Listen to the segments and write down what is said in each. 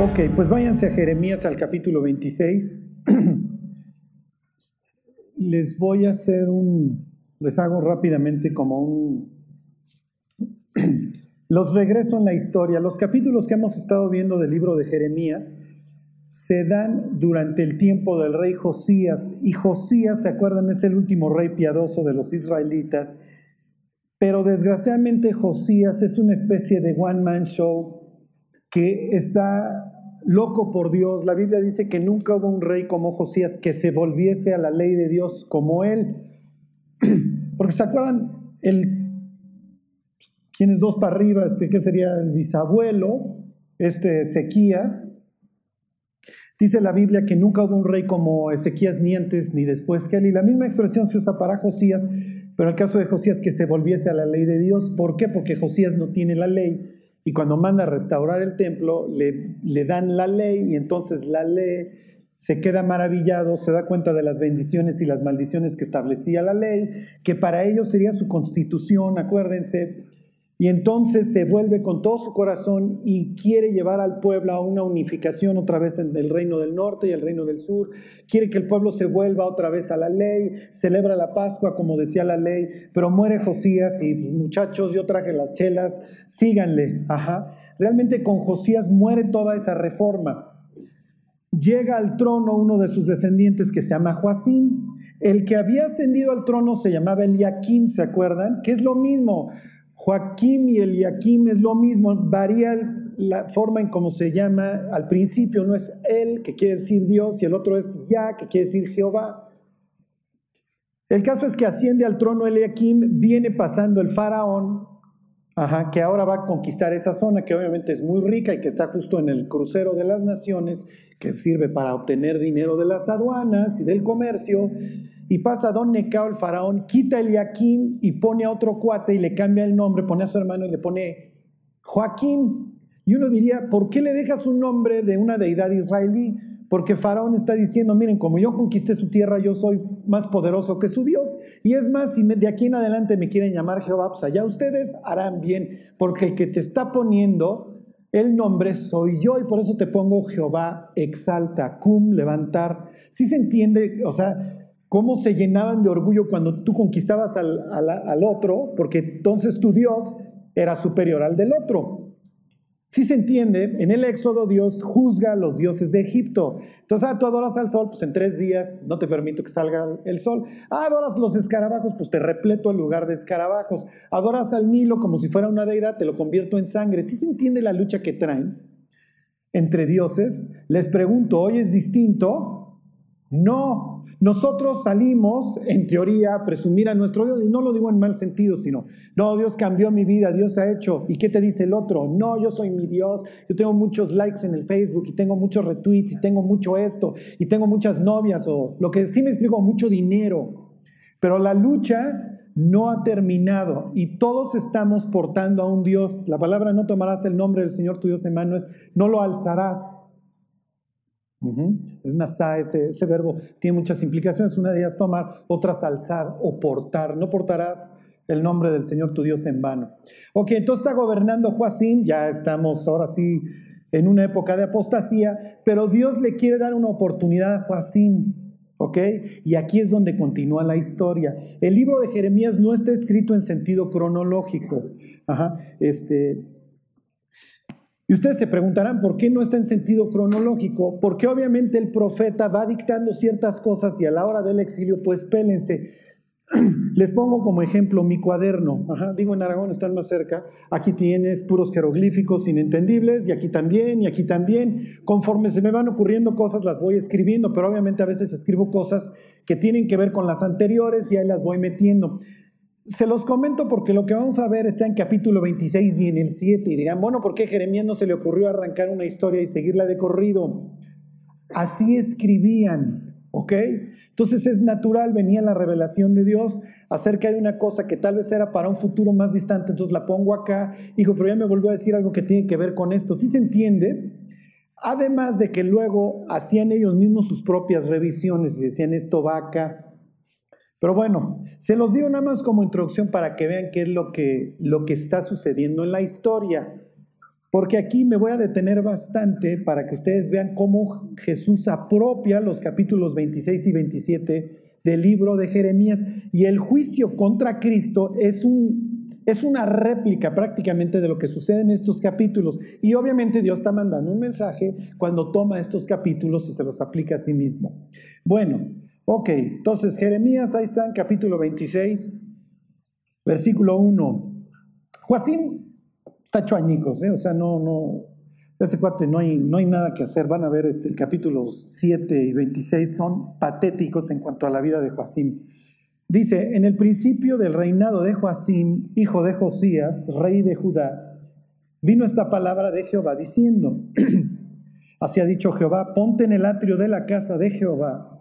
Ok, pues váyanse a Jeremías al capítulo 26. Les voy a hacer un, les hago rápidamente como un, los regreso en la historia. Los capítulos que hemos estado viendo del libro de Jeremías se dan durante el tiempo del rey Josías. Y Josías, ¿se acuerdan? Es el último rey piadoso de los israelitas. Pero desgraciadamente Josías es una especie de one-man show que está loco por Dios. La Biblia dice que nunca hubo un rey como Josías que se volviese a la ley de Dios como él. Porque se acuerdan, el, ¿quién es dos para arriba? Este, ¿Qué sería el bisabuelo? Este Ezequías. Dice la Biblia que nunca hubo un rey como Ezequías ni antes ni después que él. Y la misma expresión se usa para Josías, pero en el caso de Josías que se volviese a la ley de Dios. ¿Por qué? Porque Josías no tiene la ley y cuando manda a restaurar el templo, le, le dan la ley y entonces la ley se queda maravillado, se da cuenta de las bendiciones y las maldiciones que establecía la ley, que para ellos sería su constitución, acuérdense, y entonces se vuelve con todo su corazón y quiere llevar al pueblo a una unificación otra vez en el reino del norte y el reino del sur. Quiere que el pueblo se vuelva otra vez a la ley, celebra la Pascua como decía la ley, pero muere Josías y muchachos, yo traje las chelas, síganle. Ajá. Realmente con Josías muere toda esa reforma. Llega al trono uno de sus descendientes que se llama Joacín. El que había ascendido al trono se llamaba Eliaquín, ¿se acuerdan? Que es lo mismo. Joaquín y Eliakim es lo mismo, varía la forma en cómo se llama. Al principio no es él, que quiere decir Dios, y el otro es Ya, que quiere decir Jehová. El caso es que asciende al trono Eliakim, viene pasando el faraón, que ahora va a conquistar esa zona, que obviamente es muy rica y que está justo en el crucero de las naciones, que sirve para obtener dinero de las aduanas y del comercio. Y pasa Don Necao, el faraón, quita el Yaquín y pone a otro cuate y le cambia el nombre, pone a su hermano y le pone Joaquín. Y uno diría, ¿por qué le dejas un nombre de una deidad israelí? Porque Faraón está diciendo, miren, como yo conquisté su tierra, yo soy más poderoso que su Dios. Y es más, si de aquí en adelante me quieren llamar Jehová, pues allá ustedes harán bien, porque el que te está poniendo el nombre soy yo y por eso te pongo Jehová exalta, cum, levantar. Si se entiende, o sea, cómo se llenaban de orgullo cuando tú conquistabas al, al, otro, porque entonces tu Dios era superior al del otro. Si se entiende, en el Éxodo Dios juzga a los dioses de Egipto. Entonces, ah, tú adoras al sol, pues en tres días no te permito que salga el sol. Ah, adoras los escarabajos, pues te repleto el lugar de escarabajos. Adoras al Nilo como si fuera una deidad, te lo convierto en sangre. Si se entiende la lucha que traen entre dioses, les pregunto, ¿hoy es distinto? No, nosotros salimos, en teoría, presumir a nuestro Dios, y no lo digo en mal sentido, sino, no, Dios cambió mi vida, Dios ha hecho, ¿y qué te dice el otro? No, yo soy mi Dios, yo tengo muchos likes en el Facebook, y tengo muchos retweets, y tengo mucho esto, y tengo muchas novias, o lo que sí me explico, mucho dinero. Pero la lucha no ha terminado y todos estamos portando a un Dios. La palabra no tomarás el nombre del Señor tu Dios en mano, no lo alzarás. Es nasá, ese, ese, verbo tiene muchas implicaciones. Una de ellas tomar, otras alzar o portar. No portarás el nombre del Señor tu Dios en vano. Ok, entonces está gobernando Joacín, ya estamos ahora sí en una época de apostasía, pero Dios le quiere dar una oportunidad a Joacín. ¿Ok? Y aquí es donde continúa la historia. El libro de Jeremías no está escrito en sentido cronológico. Ajá, este, y ustedes se preguntarán por qué no está en sentido cronológico, porque obviamente el profeta va dictando ciertas cosas y a la hora del exilio, pues pélense. Les pongo como ejemplo mi cuaderno. digo, en Aragón están más cerca. Aquí tienes puros jeroglíficos inentendibles y aquí también y aquí también. Conforme se me van ocurriendo cosas, las voy escribiendo, pero obviamente a veces escribo cosas que tienen que ver con las anteriores y ahí las voy metiendo. Se los comento porque lo que vamos a ver está en capítulo 26 y en el 7. Y dirán, bueno, ¿por qué Jeremías no se le ocurrió arrancar una historia y seguirla de corrido? Así escribían, ¿ok? Entonces es natural, venía la revelación de Dios acerca de una cosa que tal vez era para un futuro más distante, entonces la pongo acá. Hijo, pero ya me volvió a decir algo que tiene que ver con esto. ¿Sí se entiende? Además de que luego hacían ellos mismos sus propias revisiones y decían esto va acá, pero bueno, se los digo nada más como introducción para que vean qué es lo que, lo que está sucediendo en la historia. porque aquí me voy a detener bastante para que ustedes vean cómo Jesús apropia los capítulos 26 y 27 del libro de Jeremías y el juicio contra Cristo es, un, es una réplica prácticamente de lo que sucede en estos capítulos. Y obviamente Dios está mandando un mensaje cuando toma estos capítulos y se los aplica a sí mismo. Bueno, ok, entonces Jeremías, ahí está en capítulo 26, versículo 1. Joacín tacho añicos, ¿eh? o sea, no, no, este cuate no hay, no hay nada que hacer. Van a ver este, el capítulo 7 y 26 son patéticos en cuanto a la vida de Joacim. Dice, en el principio del reinado de Joacim, hijo de Josías, rey de Judá, vino esta palabra de Jehová diciendo, así ha dicho Jehová, ponte en el atrio de la casa de Jehová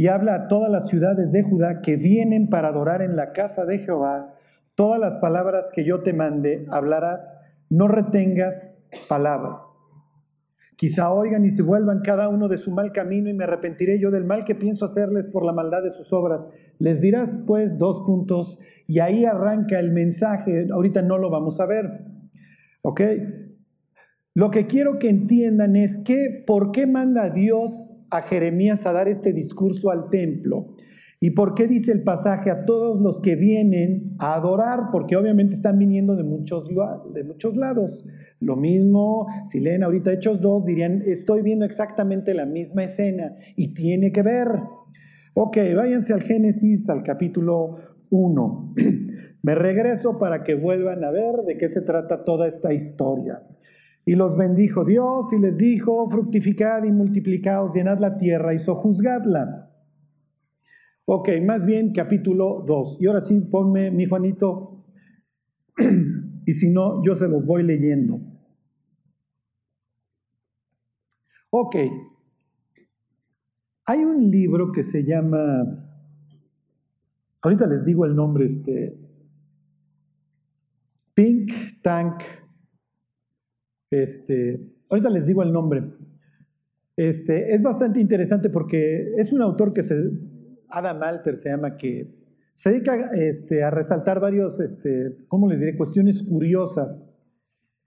y habla a todas las ciudades de Judá que vienen para adorar en la casa de Jehová Todas las palabras que yo te mande hablarás, no retengas palabra. Quizá oigan y se vuelvan cada uno de su mal camino y me arrepentiré yo del mal que pienso hacerles por la maldad de sus obras. Les dirás pues dos puntos y ahí arranca el mensaje. Ahorita no lo vamos a ver. ¿Ok? Lo que quiero que entiendan es que por qué manda Dios a Jeremías a dar este discurso al templo. ¿Y por qué dice el pasaje a todos los que vienen a adorar? Porque obviamente están viniendo de muchos, de muchos lados. Lo mismo, si leen ahorita Hechos 2, dirían, estoy viendo exactamente la misma escena y tiene que ver. Ok, váyanse al Génesis, al capítulo 1. Me regreso para que vuelvan a ver de qué se trata toda esta historia. Y los bendijo Dios y les dijo, fructificad y multiplicaos, llenad la tierra y sojuzgadla. Ok, más bien capítulo 2. Y ahora sí, ponme, mi Juanito, y si no, yo se los voy leyendo. Ok, hay un libro que se llama, ahorita les digo el nombre, este, Pink Tank, este, ahorita les digo el nombre. Este, es bastante interesante porque es un autor que se Adam Alter se llama, que se dedica este, a resaltar varios, este, ¿cómo les diré?, cuestiones curiosas.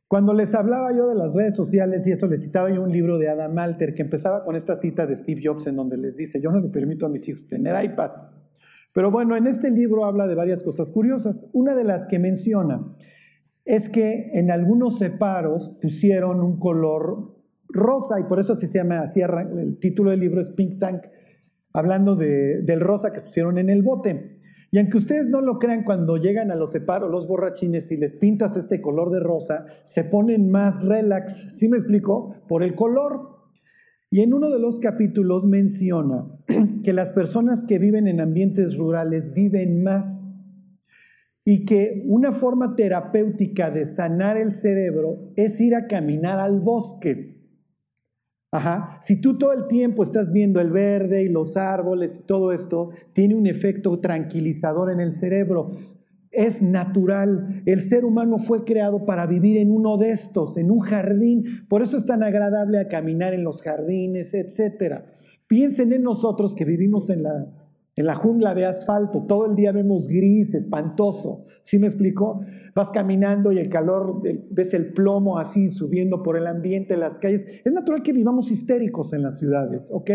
Cuando les hablaba yo de las redes sociales y eso, les citaba yo un libro de Adam Alter que empezaba con esta cita de Steve Jobs en donde les dice, yo no le permito a mis hijos tener iPad. Pero bueno, en este libro habla de varias cosas curiosas. Una de las que menciona es que en algunos separos pusieron un color rosa y por eso así se llama, así el título del libro es Pink Tank, hablando del rosa que pusieron en el bote. Y aunque ustedes no lo crean, cuando llegan a los separos, los borrachines, y les pintas este color de rosa, se ponen más relax. ¿Sí me explico? Por el color. Y en uno de los capítulos menciona que las personas que viven en ambientes rurales viven más y que una forma terapéutica de sanar el cerebro es ir a caminar al bosque. Ajá. Si tú todo el tiempo estás viendo el verde y los árboles y todo esto, tiene un efecto tranquilizador en el cerebro. Es natural. El ser humano fue creado para vivir en uno de estos, en un jardín. Por eso es tan agradable a caminar en los jardines, etc. Piensen en nosotros que vivimos en la, en la jungla de asfalto. Todo el día vemos gris, espantoso. ¿Sí me explicó? Vas caminando y el calor, ves el plomo así subiendo por el ambiente, las calles. Es natural que vivamos histéricos en las ciudades, ¿ok?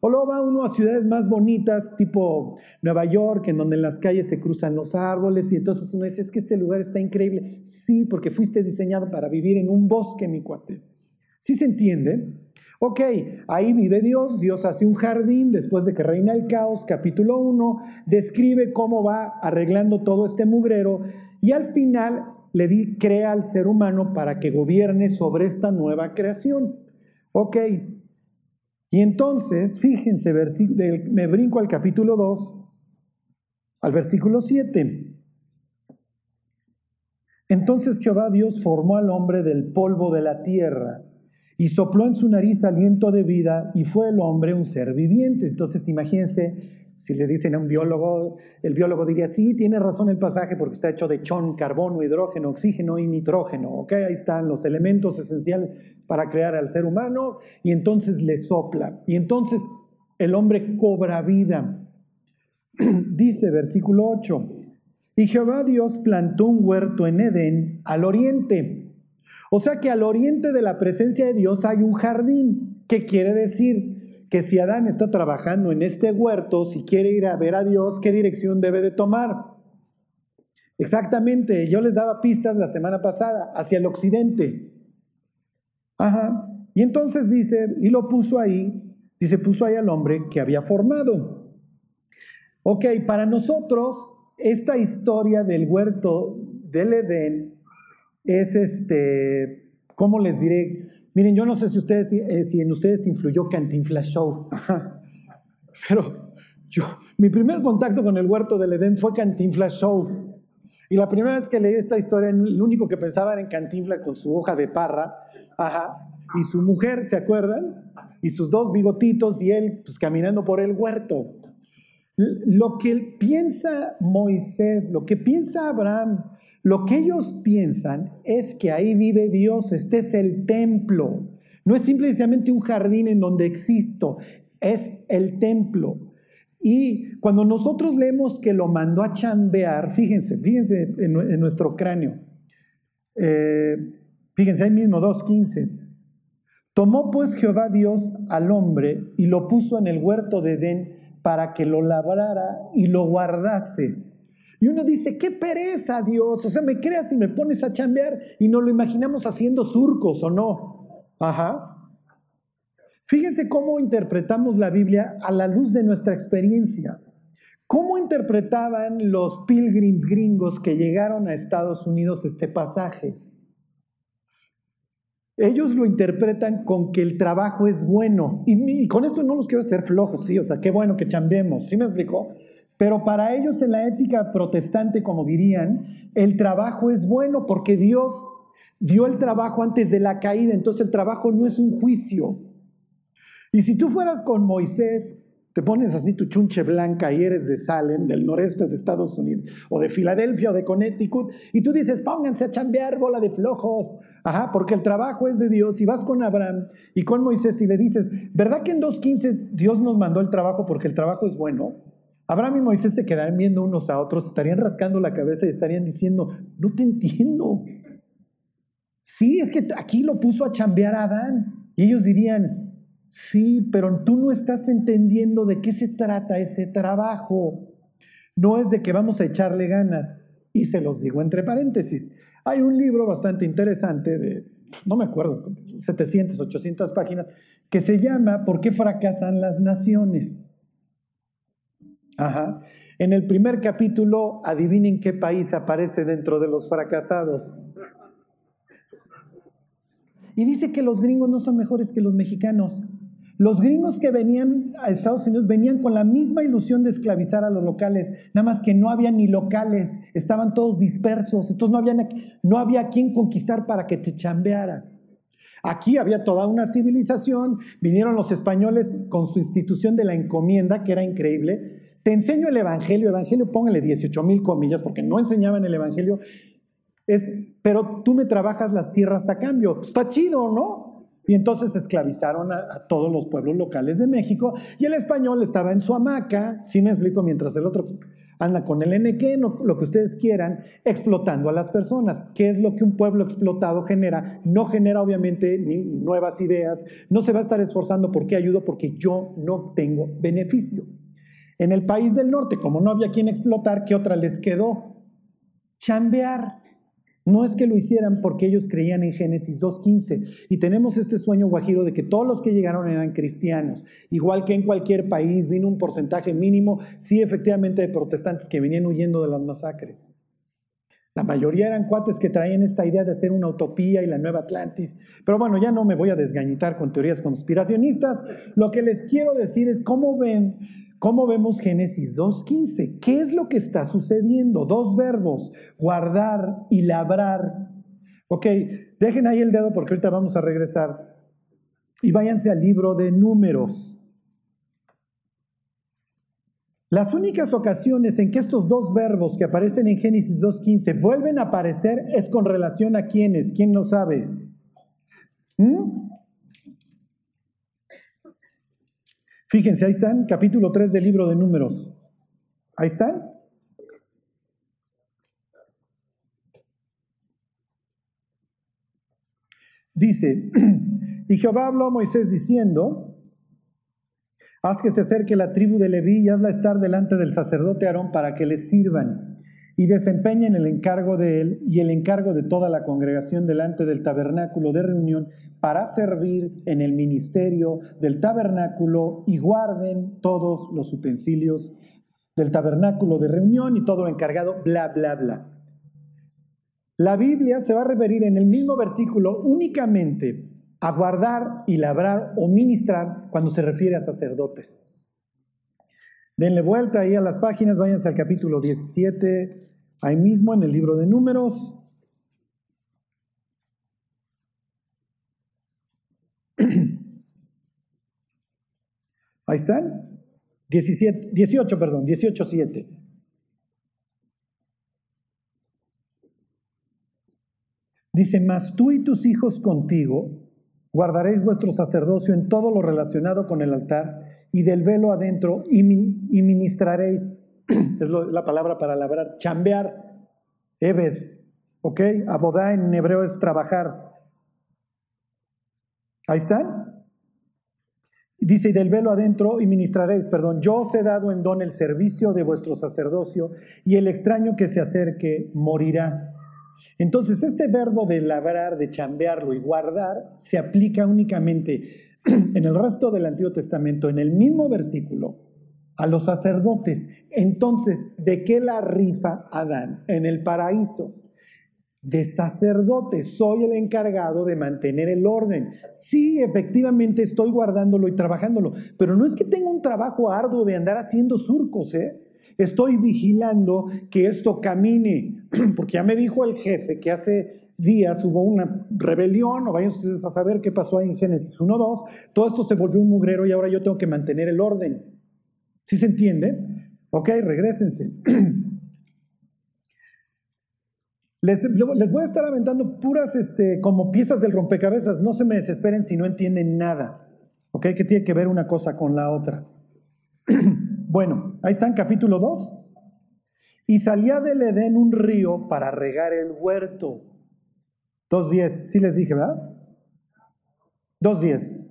O luego va uno a ciudades más bonitas, tipo Nueva York, en donde en las calles se cruzan los árboles y entonces uno dice, es que este lugar está increíble. Sí, porque fuiste diseñado para vivir en un bosque, mi cuate. ¿Sí se entiende? Ok, ahí vive Dios, Dios hace un jardín después de que reina el caos, capítulo 1, describe cómo va arreglando todo este mugrero y al final le di, crea al ser humano para que gobierne sobre esta nueva creación. Ok, y entonces, fíjense, me brinco al capítulo 2, al versículo 7. Entonces Jehová Dios formó al hombre del polvo de la tierra y sopló en su nariz aliento de vida y fue el hombre un ser viviente. Entonces imagínense, si le dicen a un biólogo, el biólogo diría, sí, tiene razón el pasaje porque está hecho de chón, carbono, hidrógeno, oxígeno y nitrógeno. ¿ok? Ahí están los elementos esenciales para crear al ser humano y entonces le sopla. Y entonces el hombre cobra vida. Dice versículo 8, y Jehová Dios plantó un huerto en Edén al oriente O sea que al oriente de la presencia de Dios hay un jardín. ¿Qué quiere decir? Que si Adán está trabajando en este huerto, si quiere ir a ver a Dios, ¿qué dirección debe de tomar? Exactamente, yo les daba pistas la semana pasada, hacia el occidente. Ajá. Y entonces dice, y lo puso ahí, dice, puso ahí al hombre que había formado. Ok, para nosotros, esta historia del huerto del Edén es este, ¿cómo les diré? Miren, yo no sé si, ustedes, eh, si en ustedes influyó Cantinflas Show, pero yo, mi primer contacto con el huerto del Edén fue Cantinflas Show. Y la primera vez que leí esta historia, lo único que pensaba era en Cantinflas con su hoja de parra, ajá, y su mujer, ¿se acuerdan? Y sus dos bigotitos y él pues, caminando por el huerto. Lo que piensa Moisés, lo que piensa Abraham, lo que ellos piensan es que ahí vive Dios, este es el templo. No es simplemente un jardín en donde existo, es el templo. Y cuando nosotros leemos que lo mandó a chambear, fíjense, fíjense en, nuestro cráneo. Eh, fíjense ahí mismo, 2.15. Tomó pues Jehová Dios al hombre y lo puso en el huerto de Edén para que lo labrara y lo guardase. Y uno dice, qué pereza Dios, o sea, me creas y me pones a chambear y nos lo imaginamos haciendo surcos o no. Ajá. Fíjense cómo interpretamos la Biblia a la luz de nuestra experiencia. ¿Cómo interpretaban los pilgrims gringos que llegaron a Estados Unidos este pasaje? Ellos lo interpretan con que el trabajo es bueno. Y, con esto no los quiero hacer flojos, sí, o sea, qué bueno que chambemos, ¿sí me explicó? Pero para ellos en la ética protestante, como dirían, el trabajo es bueno porque Dios dio el trabajo antes de la caída, entonces el trabajo no es un juicio, y si tú fueras con Moisés, te pones así tu chunche blanca y eres de Salem, del noreste de Estados Unidos, o de Filadelfia o de Connecticut, y tú dices, pónganse a chambear bola de flojos, ajá, porque el trabajo es de Dios, y vas con Abraham y con Moisés y le dices, ¿verdad que en 2.15 Dios nos mandó el trabajo porque el trabajo es bueno? Abraham y Moisés se quedarían viendo unos a otros, estarían rascando la cabeza y estarían diciendo, no te entiendo. Sí, es que aquí lo puso a chambear a Adán. Y ellos dirían, Sí, pero tú no estás entendiendo de qué se trata ese trabajo. No es de que vamos a echarle ganas. Y se los digo entre paréntesis. Hay un libro bastante interesante de, no me acuerdo, 700, 800 páginas, que se llama ¿Por qué fracasan las naciones? Ajá. En el primer capítulo, adivinen qué país aparece dentro de los fracasados. Y dice que los gringos no son mejores que los mexicanos. Los gringos que venían a Estados Unidos venían con la misma ilusión de esclavizar a los locales, nada más que no había ni locales, estaban todos dispersos, entonces no había, no había quien conquistar para que te chambeara. Aquí había toda una civilización, vinieron los españoles con su institución de la encomienda, que era increíble. Te enseño el Evangelio, Evangelio póngale 18 mil comillas, porque no enseñaban el Evangelio, pero tú me trabajas las tierras a cambio. Está chido, ¿no? Y entonces esclavizaron a, todos los pueblos locales de México y el español estaba en su hamaca, si me explico, mientras el otro anda con el NQ, lo que ustedes quieran, explotando a las personas. ¿Qué es lo que un pueblo explotado genera? No genera obviamente ni nuevas ideas, no se va a estar esforzando porque ayudo, porque yo no tengo beneficio. En el país del norte, como no había quien explotar, ¿qué otra les quedó? Chambear. No es que lo hicieran porque ellos creían en Génesis 2.15 y tenemos este sueño guajiro de que todos los que llegaron eran cristianos. Igual que en cualquier país vino un porcentaje mínimo, sí efectivamente, de protestantes que venían huyendo de las masacres. La mayoría eran cuates que traían esta idea de hacer una utopía y la nueva Atlantis. Pero bueno, ya no me voy a desgañitar con teorías conspiracionistas. Lo que les quiero decir es cómo ven ¿Cómo vemos Génesis 2.15? ¿Qué es lo que está sucediendo? Dos verbos, guardar y labrar. Ok, dejen ahí el dedo porque ahorita vamos a regresar. Y váyanse al libro de números. Las únicas ocasiones en que estos dos verbos que aparecen en Génesis 2.15 vuelven a aparecer es con relación a quiénes. ¿Quién no sabe? ¿Mm? Fíjense, ahí están, capítulo 3 del libro de números. Ahí están. Dice, y Jehová habló a Moisés diciendo, haz que se acerque la tribu de Leví y hazla estar delante del sacerdote Aarón para que le sirvan y desempeñen el encargo de él y el encargo de toda la congregación delante del tabernáculo de reunión para servir en el ministerio del tabernáculo y guarden todos los utensilios del tabernáculo de reunión y todo lo encargado, bla, bla, bla. La Biblia se va a referir en el mismo versículo únicamente a guardar y labrar o ministrar cuando se refiere a sacerdotes. Denle vuelta ahí a las páginas, váyanse al capítulo 17, ahí mismo en el libro de números. Ahí están. 17, 18, perdón, 18, 7. Dice, mas tú y tus hijos contigo guardaréis vuestro sacerdocio en todo lo relacionado con el altar y del velo adentro y, ministraréis, es la palabra para labrar, chambear, Ebed, ¿ok? Abodá en hebreo es trabajar. Ahí están. Dice, y del velo adentro y ministraréis, perdón, yo os he dado en don el servicio de vuestro sacerdocio y el extraño que se acerque morirá. Entonces, este verbo de labrar, de chambearlo y guardar se aplica únicamente en el resto del Antiguo Testamento, en el mismo versículo, a los sacerdotes. Entonces, ¿de qué la rifa Adán en el paraíso? De sacerdote, soy el encargado de mantener el orden. Sí, efectivamente estoy guardándolo y trabajándolo, pero no es que tenga un trabajo arduo de andar haciendo surcos, ¿eh? Estoy vigilando que esto camine, porque ya me dijo el jefe que hace días hubo una rebelión, o vayan ustedes a saber qué pasó ahí en Génesis 1.2, todo esto se volvió un mugrero y ahora yo tengo que mantener el orden. ¿Sí se entiende? Ok, regresense. Les, les, voy a estar aventando puras este, como piezas del rompecabezas. No se me desesperen si no entienden nada. ¿Ok? Que tiene que ver una cosa con la otra. bueno, ahí está en capítulo 2. Y salía del Edén un río para regar el huerto. 2.10, sí les dije, ¿verdad? 2.10.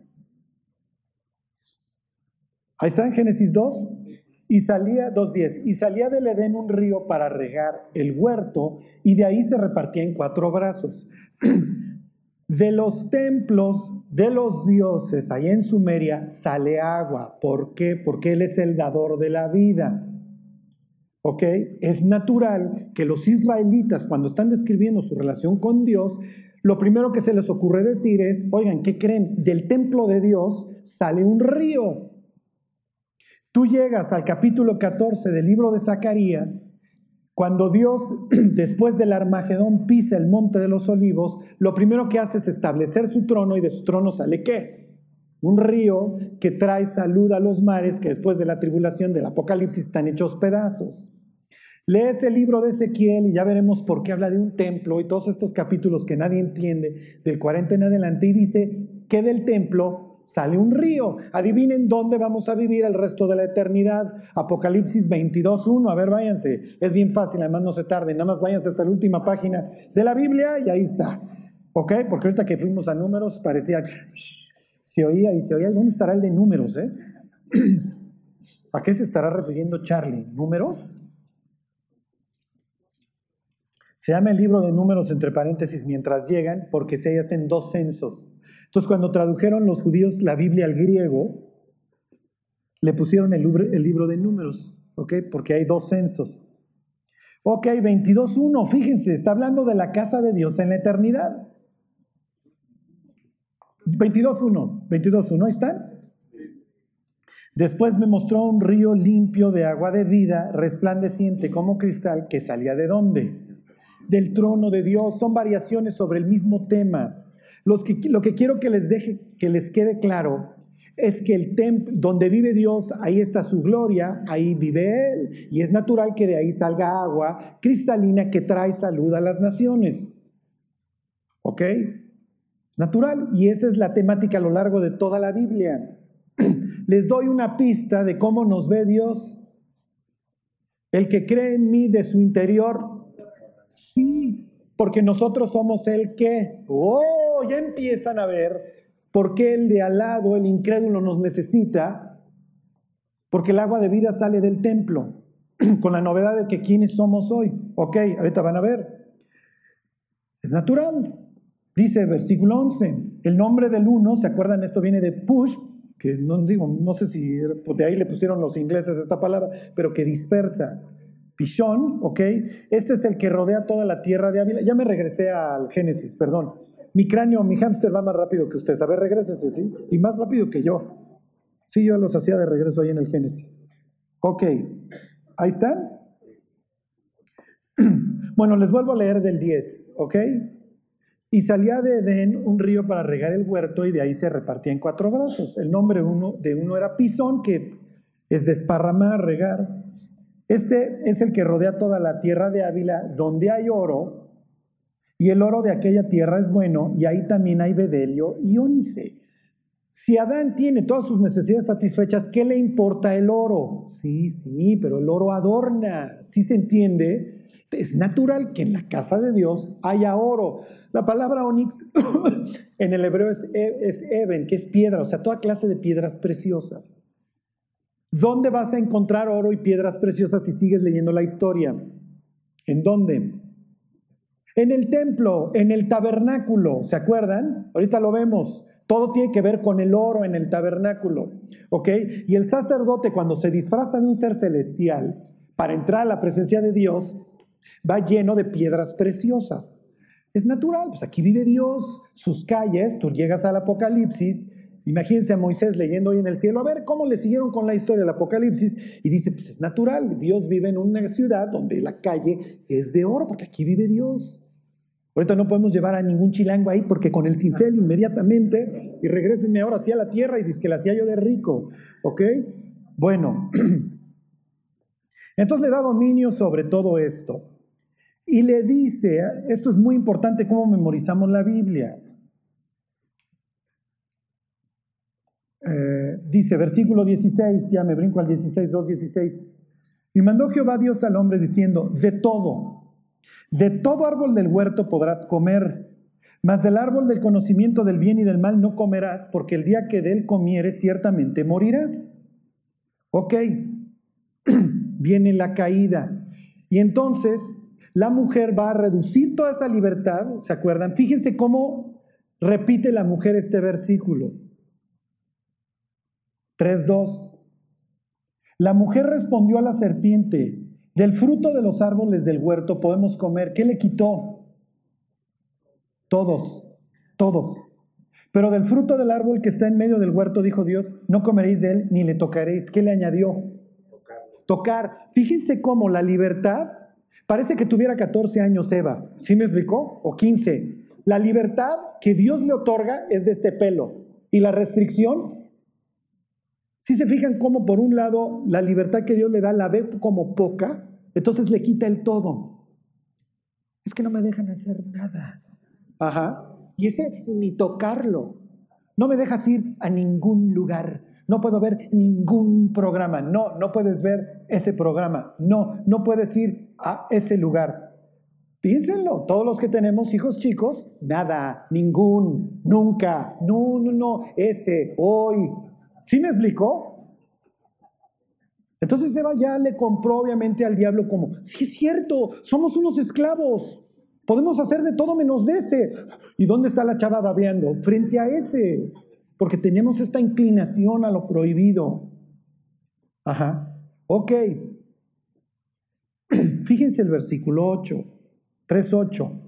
Ahí está en Génesis 2. Y salía, 2.10, y salía del Edén un río para regar el huerto, y de ahí se repartía en cuatro brazos. De los templos de los dioses, ahí en Sumeria, sale agua. ¿Por qué? Porque Él es el dador de la vida. ¿Ok? Es natural que los israelitas, cuando están describiendo su relación con Dios, lo primero que se les ocurre decir es, oigan, ¿qué creen? Del templo de Dios sale un río. Tú llegas al capítulo 14 del libro de Zacarías, cuando Dios, después del Armagedón, pisa el monte de los olivos, lo primero que hace es establecer su trono y de su trono sale qué? Un río que trae salud a los mares que después de la tribulación del Apocalipsis están hechos pedazos. Lees el libro de Ezequiel y ya veremos por qué habla de un templo y todos estos capítulos que nadie entiende, del 40 en adelante, y dice que del templo sale un río. Adivinen dónde vamos a vivir el resto de la eternidad. Apocalipsis 22.1. A ver, váyanse. Es bien fácil, además no se tarden. Nada más váyanse hasta la última página de la Biblia y ahí está. ¿Ok? Porque ahorita que fuimos a números parecía... Se oía y se oía. ¿Dónde estará el de números, eh? ¿A qué se estará refiriendo Charlie? ¿Números? Se llama el libro de números entre paréntesis mientras llegan porque se hacen dos censos. Entonces cuando tradujeron los judíos la Biblia al griego, le pusieron el, libro de números, ¿ok? Porque hay dos censos. Ok, 22.1, fíjense, está hablando de la casa de Dios en la eternidad. 22.1, 22.1, ¿ahí están? Después me mostró un río limpio de agua de vida, resplandeciente como cristal, que salía de dónde? Del trono de Dios. Son variaciones sobre el mismo tema. Los que, lo que quiero que les deje, que les quede claro, es que el templo donde vive Dios, ahí está su gloria, ahí vive Él. Y es natural que de ahí salga agua cristalina que trae salud a las naciones. ¿Ok? Natural. Y esa es la temática a lo largo de toda la Biblia. Les doy una pista de cómo nos ve Dios. El que cree en mí de su interior Sí, porque nosotros somos el que, oh, ya empiezan a ver por qué el de al lado, el incrédulo, nos necesita, porque el agua de vida sale del templo, con la novedad de que quiénes somos hoy. Ok, ahorita van a ver. Es natural. Dice versículo 11, el nombre del uno, ¿se acuerdan? Esto viene de push, que no digo, no sé si pues de ahí le pusieron los ingleses esta palabra, pero que dispersa. Pishón, ¿ok? Este es el que rodea toda la tierra de Ávila. Ya me regresé al Génesis, perdón. Mi cráneo, mi hámster va más rápido que ustedes. A ver, regresense, ¿sí? Y más rápido que yo. Sí, yo los hacía de regreso ahí en el Génesis. Ok, ahí están. Bueno, les vuelvo a leer del 10, ¿ok? Y salía de Edén un río para regar el huerto y de ahí se repartía en cuatro brazos. El nombre uno, de uno era Pisón, que es desparramar, regar. Este es el que rodea toda la tierra de Ávila, donde hay oro, y el oro de aquella tierra es bueno, y ahí también hay bedelio y ónice. Si Adán tiene todas sus necesidades satisfechas, ¿qué le importa el oro? Sí, sí, pero el oro adorna, ¿sí se entiende? Es natural que en la casa de Dios haya oro. La palabra onix en el hebreo es, es eben, que es piedra, o sea, toda clase de piedras preciosas. ¿Dónde vas a encontrar oro y piedras preciosas si sigues leyendo la historia? ¿En dónde? En el templo, en el tabernáculo, ¿se acuerdan? Ahorita lo vemos. Todo tiene que ver con el oro en el tabernáculo, ¿ok? Y el sacerdote cuando se disfraza de un ser celestial para entrar a la presencia de Dios, va lleno de piedras preciosas. Es natural, pues aquí vive Dios, sus calles, tú llegas al Apocalipsis, imagínense a Moisés leyendo hoy en el cielo, a ver cómo le siguieron con la historia del Apocalipsis, y dice, pues es natural, Dios vive en una ciudad donde la calle es de oro, porque aquí vive Dios. Ahorita no podemos llevar a ningún chilango ahí porque con el cincel inmediatamente y regresenme ahora hacia la tierra y dice que la hacía yo de rico. ¿Ok? Bueno, entonces le da dominio sobre todo esto. Y le dice, esto es muy importante cómo memorizamos la Biblia. Eh, dice, versículo 16, ya me brinco al 16, 2, 16. Y mandó Jehová Dios al hombre diciendo, de todo, de todo árbol del huerto podrás comer, mas del árbol del conocimiento del bien y del mal no comerás, porque el día que de él comieres ciertamente morirás. Ok, viene la caída. Y entonces la mujer va a reducir toda esa libertad, ¿se acuerdan? Fíjense cómo repite la mujer este versículo. 3.2. La mujer respondió a la serpiente, del fruto de los árboles del huerto podemos comer. ¿Qué le quitó? Todos, todos. Pero del fruto del árbol que está en medio del huerto, dijo Dios, no comeréis de él ni le tocaréis. ¿Qué le añadió? Tocar. Tocar. Fíjense cómo la libertad Parece que tuviera 14 años Eva, ¿sí me explicó? O 15. La libertad que Dios le otorga es de este pelo. Y la restricción, si se fijan cómo por un lado la libertad que Dios le da la ve como poca, entonces le quita el todo. Es que no me dejan hacer nada. Ajá. Y ese ni tocarlo. No me dejas ir a ningún lugar. No puedo ver ningún programa. No, no puedes ver ese programa. No, no puedes ir a ese lugar. Piénsenlo, todos los que tenemos hijos chicos, nada, ningún, nunca, no, no, no, ese, hoy. ¿Sí me explicó? Entonces Eva ya le compró obviamente al diablo como, sí es cierto, somos unos esclavos, podemos hacer de todo menos de ese. ¿Y dónde está la chava babeando? Frente a ese, porque tenemos esta inclinación a lo prohibido. Ajá, ok, Fíjense el versículo 8, 3.8.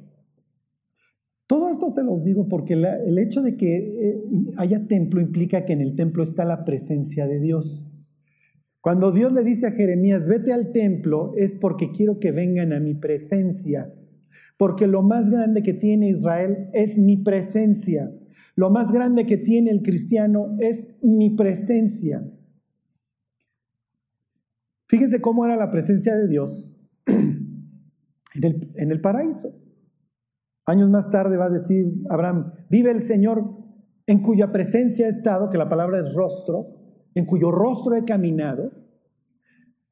Todo esto se los digo porque el hecho de que eh, haya templo implica que en el templo está la presencia de Dios. Cuando Dios le dice a Jeremías, vete al templo, es porque quiero que vengan a mi presencia. Porque lo más grande que tiene Israel es mi presencia. Lo más grande que tiene el cristiano es mi presencia. Fíjense cómo era la presencia de Dios en el, paraíso. Años más tarde va a decir Abraham, vive el Señor en cuya presencia he estado, que la palabra es rostro, en cuyo rostro he caminado.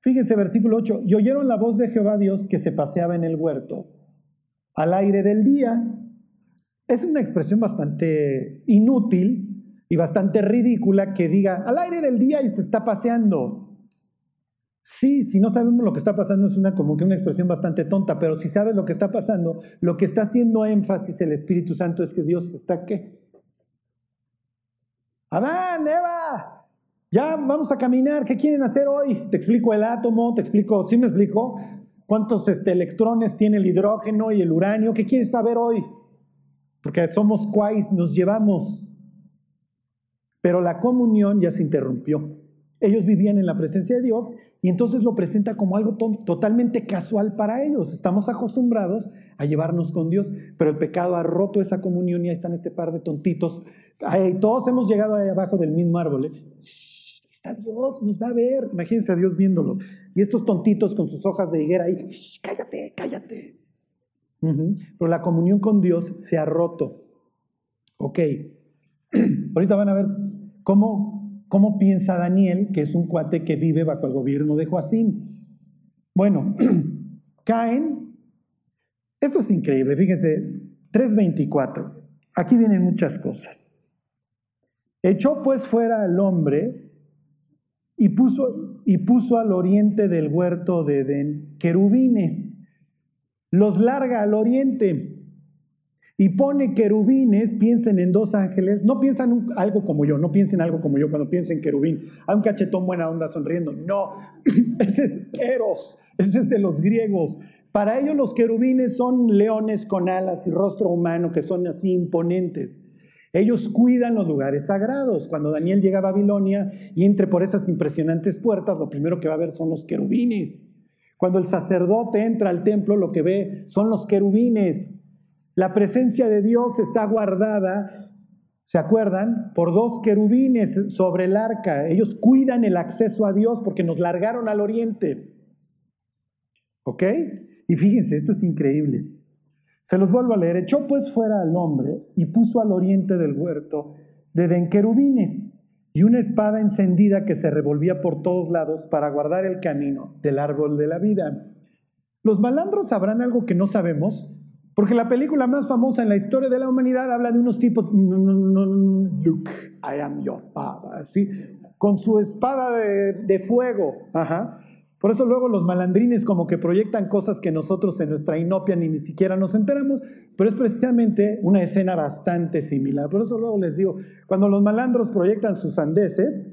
Fíjense versículo 8, y oyeron la voz de Jehová Dios que se paseaba en el huerto al aire del día. Es una expresión bastante inútil y bastante ridícula que diga al aire del día y se está paseando. Sí, si no sabemos lo que está pasando es una como que una expresión bastante tonta, pero si sabes lo que está pasando, lo que está haciendo énfasis el Espíritu Santo es que Dios está qué? Adán, Eva, ya vamos a caminar, ¿qué quieren hacer hoy? Te explico el átomo, te explico, ¿sí me explico? ¿Cuántos este, electrones tiene el hidrógeno y el uranio? ¿Qué quieres saber hoy? Porque somos cuáis, nos llevamos. Pero la comunión ya se interrumpió. Ellos vivían en la presencia de Dios y entonces lo presenta como algo totalmente casual para ellos. Estamos acostumbrados a llevarnos con Dios, pero el pecado ha roto esa comunión y ahí están este par de tontitos. todos hemos llegado ahí abajo del mismo árbol. ¿eh? Está Dios, nos va a ver. Imagínense a Dios viéndolos. Y estos tontitos con sus hojas de higuera ahí, cállate, cállate. Pero la comunión con Dios se ha roto. Ok. Ahorita van a ver cómo ¿Cómo piensa Daniel, que es un cuate que vive bajo el gobierno de Joacín? Bueno, caen. Esto es increíble, fíjense, 3.24. Aquí vienen muchas cosas. Echó pues fuera al hombre y puso, y puso al oriente del huerto de Edén querubines. Los larga al oriente y pone querubines, piensen en dos ángeles, no piensan algo como yo, no piensen algo como yo cuando piensen querubín, a un cachetón buena onda sonriendo, no, ese es Eros, ese es de los griegos. Para ellos los querubines son leones con alas y rostro humano que son así imponentes. Ellos cuidan los lugares sagrados. Cuando Daniel llega a Babilonia y entre por esas impresionantes puertas, lo primero que va a ver son los querubines. Cuando el sacerdote entra al templo, lo que ve son los querubines. La presencia de Dios está guardada, ¿se acuerdan? Por dos querubines sobre el arca. Ellos cuidan el acceso a Dios porque nos largaron al oriente. ¿Ok? Y fíjense, esto es increíble. Se los vuelvo a leer. Echó pues fuera al hombre y puso al oriente del huerto de den querubines y una espada encendida que se revolvía por todos lados para guardar el camino del árbol de la vida. Los malandros sabrán algo que no sabemos, porque la película más famosa en la historia de la humanidad habla de unos tipos, Luke, I am your father, así, con su espada de, fuego. Ajá. Por eso luego los malandrines como que proyectan cosas que nosotros en nuestra inopia ni, ni siquiera nos enteramos, pero es precisamente una escena bastante similar. Por eso luego les digo, cuando los malandros proyectan sus andeses,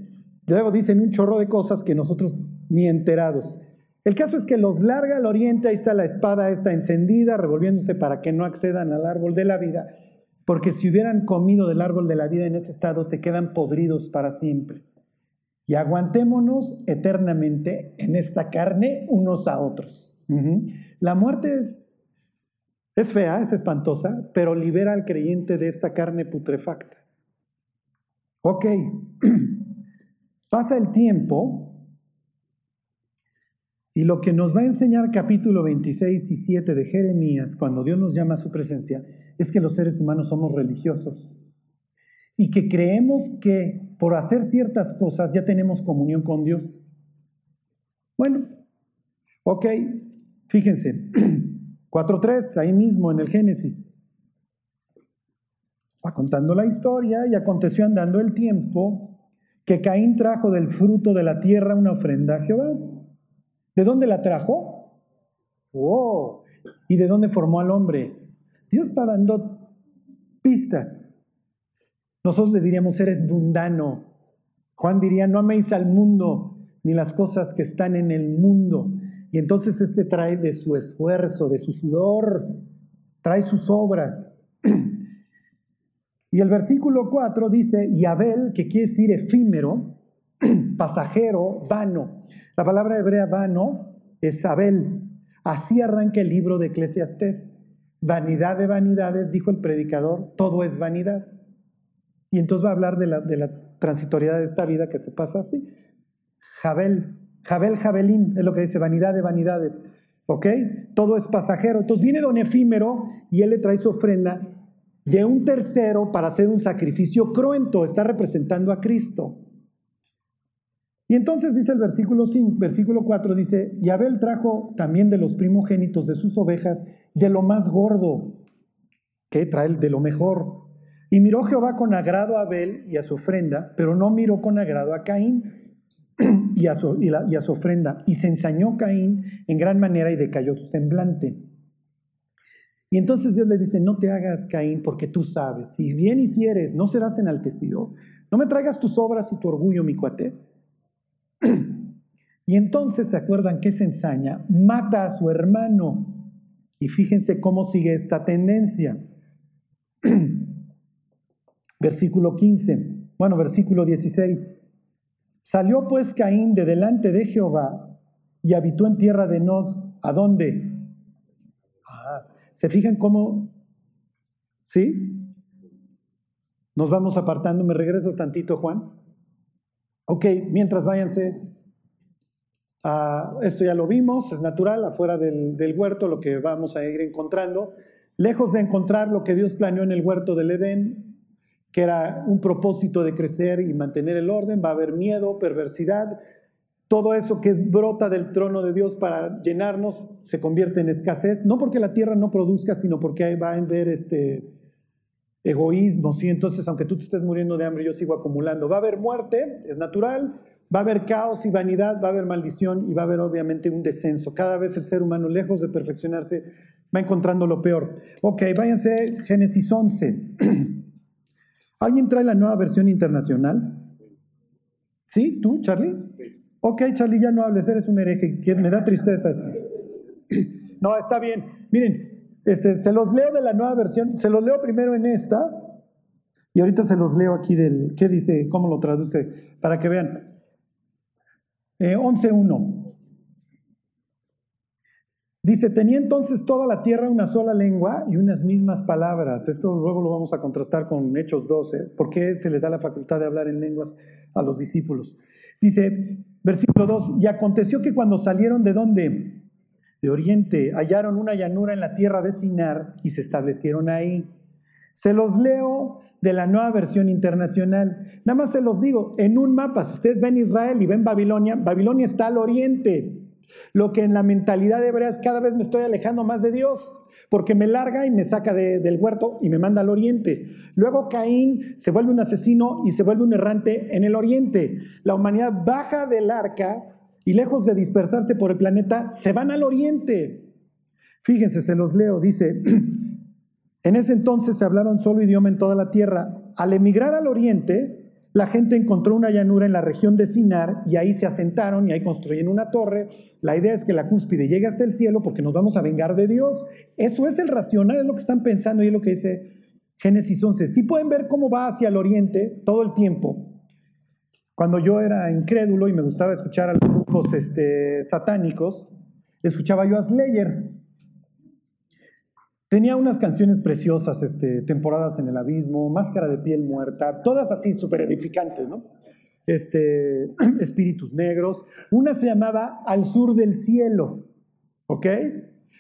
luego dicen un chorro de cosas que nosotros ni enterados. El caso es que los larga al oriente, ahí está la espada, está encendida, revolviéndose para que no accedan al árbol de la vida, porque si hubieran comido del árbol de la vida en ese estado, se quedan podridos para siempre. Y aguantémonos eternamente en esta carne unos a otros. La muerte es, es fea, es espantosa, pero libera al creyente de esta carne putrefacta. Ok, pasa el tiempo y lo que nos va a enseñar capítulo 26 y 7 de Jeremías, cuando Dios nos llama a su presencia, es que los seres humanos somos religiosos y que creemos que por hacer ciertas cosas ya tenemos comunión con Dios. Bueno, ok, fíjense, 4.3, ahí mismo en el Génesis. Va contando la historia y aconteció andando el tiempo que Caín trajo del fruto de la tierra una ofrenda a Jehová. ¿De dónde la trajo? Oh, ¿y de dónde formó al hombre? Dios está dando pistas. Nosotros le diríamos, eres mundano. Juan diría, no améis al mundo ni las cosas que están en el mundo. Y entonces este trae de su esfuerzo, de su sudor, trae sus obras. Y el versículo 4 dice, y Abel, que quiere decir efímero, pasajero, vano. La palabra hebrea vano es Abel. Así arranca el libro de Eclesiastés. Vanidad de vanidades, dijo el predicador, todo es vanidad. Y entonces va a hablar de la, de la transitoriedad de esta vida que se pasa así. Jabel, Jabel, Jabelim, es lo que dice, vanidad de vanidades. ¿Ok? Todo es pasajero. Entonces viene don efímero y él le trae su ofrenda de un tercero para hacer un sacrificio cruento. Está representando a Cristo. Y entonces dice el versículo 5, versículo 4, dice, y Abel trajo también de los primogénitos de sus ovejas, de lo más gordo. que trae de lo mejor. Y miró Jehová con agrado a Abel y a su ofrenda, pero no miró con agrado a Caín y a su, y a su ofrenda. Y se ensañó Caín en gran manera y decayó su semblante. Y entonces Dios le dice, no te hagas Caín porque tú sabes, si bien hicieres, no serás enaltecido. No me traigas tus obras y tu orgullo, mi cuate. Y entonces se acuerdan que se ensaña, mata a su hermano. Y fíjense cómo sigue esta tendencia. versículo 15, bueno, versículo 16. Salió pues Caín de delante de Jehová y habitó en tierra de Nod. ¿A dónde? Ah, ¿Se fijan cómo? ¿Sí? Nos vamos apartando. ¿Me regresas tantito, Juan? Ok, mientras váyanse. Ah, esto ya lo vimos, es natural, afuera del, del huerto, lo que vamos a ir encontrando. Lejos de encontrar lo que Dios planeó en el huerto del Edén, que era un propósito de crecer y mantener el orden, va a haber miedo, perversidad, todo eso que brota del trono de Dios para llenarnos se convierte en escasez, no porque la tierra no produzca, sino porque va a haber este egoísmo, ¿sí? Entonces, aunque tú te estés muriendo de hambre, yo sigo acumulando. Va a haber muerte, es natural, va a haber caos y vanidad, va a haber maldición y va a haber obviamente un descenso. Cada vez el ser humano, lejos de perfeccionarse, va encontrando lo peor. Ok, váyanse, Génesis 11. ¿Alguien trae la nueva versión internacional? ¿Sí? ¿Tú, Charlie? Ok, Charlie, ya no hables, eres un hereje, me da tristeza. No, está bien. Miren, este, se los leo de la nueva versión, se los leo primero en esta, y ahorita se los leo aquí del, ¿qué dice? ¿Cómo lo traduce? Para que vean. Eh, 11.1. Dice, tenía entonces toda la tierra una sola lengua y unas mismas palabras. Esto luego lo vamos a contrastar con Hechos 12. ¿Por qué se le da la facultad de hablar en lenguas a los discípulos? Dice, versículo 2, y aconteció que cuando salieron de dónde? De oriente, hallaron una llanura en la tierra de Sinar y se establecieron ahí. Se los leo de la nueva versión internacional. Nada más se los digo, en un mapa, si ustedes ven Israel y ven Babilonia, Babilonia está al oriente. Lo que en la mentalidad hebrea es cada vez me estoy alejando más de Dios, porque me larga y me saca del huerto y me manda al oriente. Luego Caín se vuelve un asesino y se vuelve un errante en el oriente. La humanidad baja del arca y lejos de dispersarse por el planeta, se van al oriente. Fíjense, se los leo, dice, en ese entonces se hablaba un solo idioma en toda la tierra. Al emigrar al oriente, la gente encontró una llanura en la región de Sinar y ahí se asentaron y ahí construyeron una torre. La idea es que la cúspide llegue hasta el cielo porque nos vamos a vengar de Dios. Eso es el racional, es lo que están pensando y es lo que dice Génesis 11. Sí pueden ver cómo va hacia el oriente todo el tiempo. Cuando yo era incrédulo y me gustaba escuchar a los grupos este, satánicos, escuchaba yo a Slayer. Tenía unas canciones preciosas, este, temporadas en el abismo, máscara de piel muerta, todas así súper edificantes, ¿no? Este, espíritus negros. Una se llamaba Al sur del cielo, ¿ok?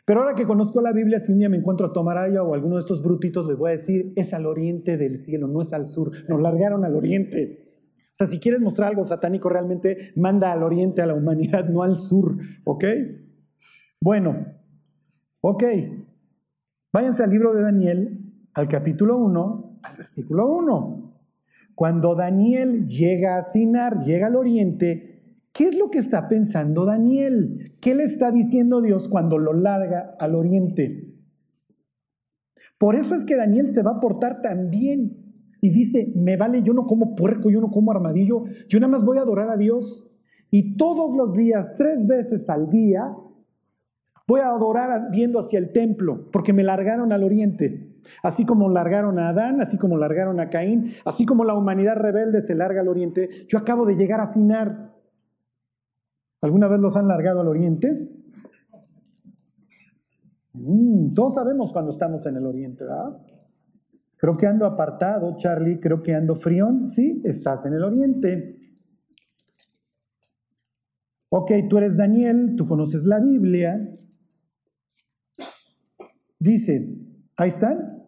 Pero ahora que conozco la Biblia, si un día me encuentro a Tomaraya o alguno de estos brutitos, les voy a decir, es al oriente del cielo, no es al sur. Nos largaron al oriente. O sea, si quieres mostrar algo satánico, realmente manda al oriente a la humanidad, no al sur, ¿ok? Bueno, ok. Váyanse al libro de Daniel, al capítulo 1, al versículo 1. Cuando Daniel llega a Sinar, llega al oriente, ¿qué es lo que está pensando Daniel? ¿Qué le está diciendo Dios cuando lo larga al oriente? Por eso es que Daniel se va a portar tan bien y dice, me vale, yo no como puerco, yo no como armadillo, yo nada más voy a adorar a Dios. Y todos los días, tres veces al día, Voy a adorar viendo hacia el templo, porque me largaron al oriente. Así como largaron a Adán, así como largaron a Caín, así como la humanidad rebelde se larga al oriente, yo acabo de llegar a Sinar. ¿Alguna vez los han largado al oriente? Mm, todos sabemos cuando estamos en el oriente, ¿verdad? Creo que ando apartado, Charlie, creo que ando frión. Sí, estás en el oriente. Ok, tú eres Daniel, tú conoces la Biblia, Dice, ahí están,